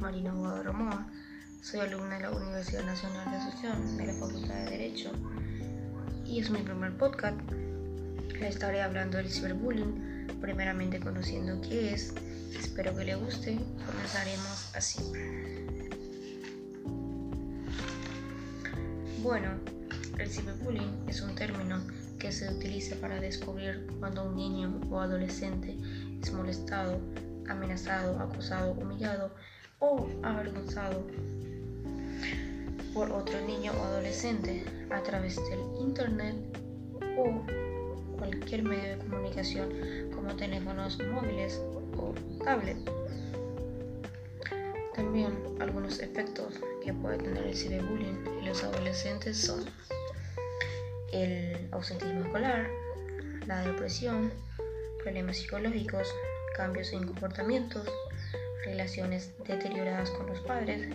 Marina Guadaromoa. Soy alumna de la Universidad Nacional de Asunción de la Facultad de Derecho y es mi primer podcast. Le estaré hablando del ciberbullying, primeramente conociendo qué es. Espero que le guste. Comenzaremos así. Bueno, el ciberbullying es un término que se utiliza para descubrir cuando un niño o adolescente es molestado, amenazado, acosado, humillado o avergonzado por otro niño o adolescente a través del internet o cualquier medio de comunicación como teléfonos móviles o tablet. También algunos efectos que puede tener el ciberbullying en los adolescentes son el ausentismo escolar, la depresión, problemas psicológicos, cambios en comportamientos, relaciones deterioradas con los padres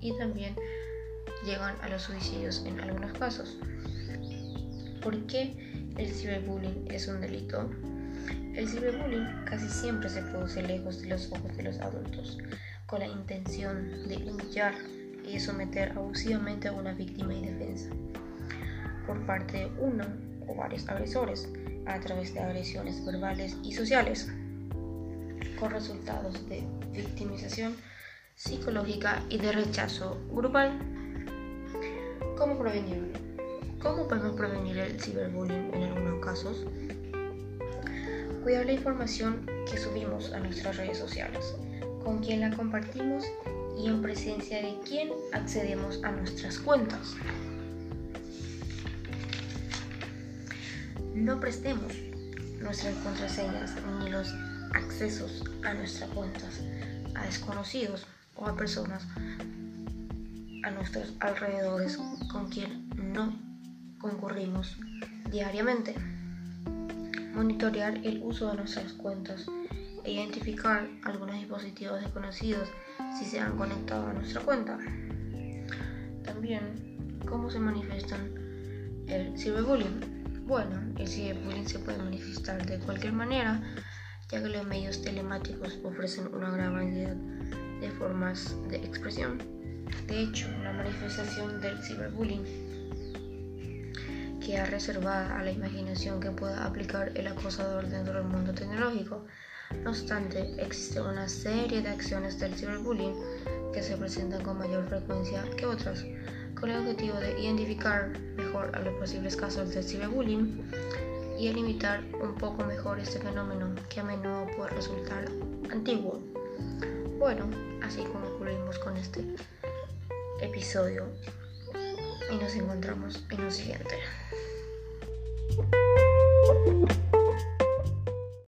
y también llegan a los suicidios en algunos casos. ¿Por qué el ciberbullying es un delito? El ciberbullying casi siempre se produce lejos de los ojos de los adultos, con la intención de humillar y someter abusivamente a una víctima indefensa por parte de uno o varios agresores a través de agresiones verbales y sociales, resultados de victimización psicológica y de rechazo grupal. ¿Cómo prevenirlo? ¿Cómo podemos prevenir el ciberbullying en algunos casos? Cuidar la información que subimos a nuestras redes sociales, con quién la compartimos y en presencia de quién accedemos a nuestras cuentas. No prestemos nuestras contraseñas ni los accesos a nuestras cuentas a desconocidos o a personas a nuestros alrededores con quien no concurrimos diariamente. Monitorear el uso de nuestras cuentas e identificar algunos dispositivos desconocidos si se han conectado a nuestra cuenta. También, cómo se manifiestan el ciberbullying. Bueno, el ciberbullying se puede manifestar de cualquier manera, ya que los medios telemáticos ofrecen una gran variedad de formas de expresión. De hecho, la manifestación del ciberbullying queda reservada a la imaginación que pueda aplicar el acosador dentro del mundo tecnológico. No obstante, existe una serie de acciones del ciberbullying que se presentan con mayor frecuencia que otras con el objetivo de identificar mejor a los posibles casos de ciberbullying y limitar un poco mejor este fenómeno que a menudo puede resultar antiguo. Bueno, así concluimos con este episodio y nos encontramos en un siguiente.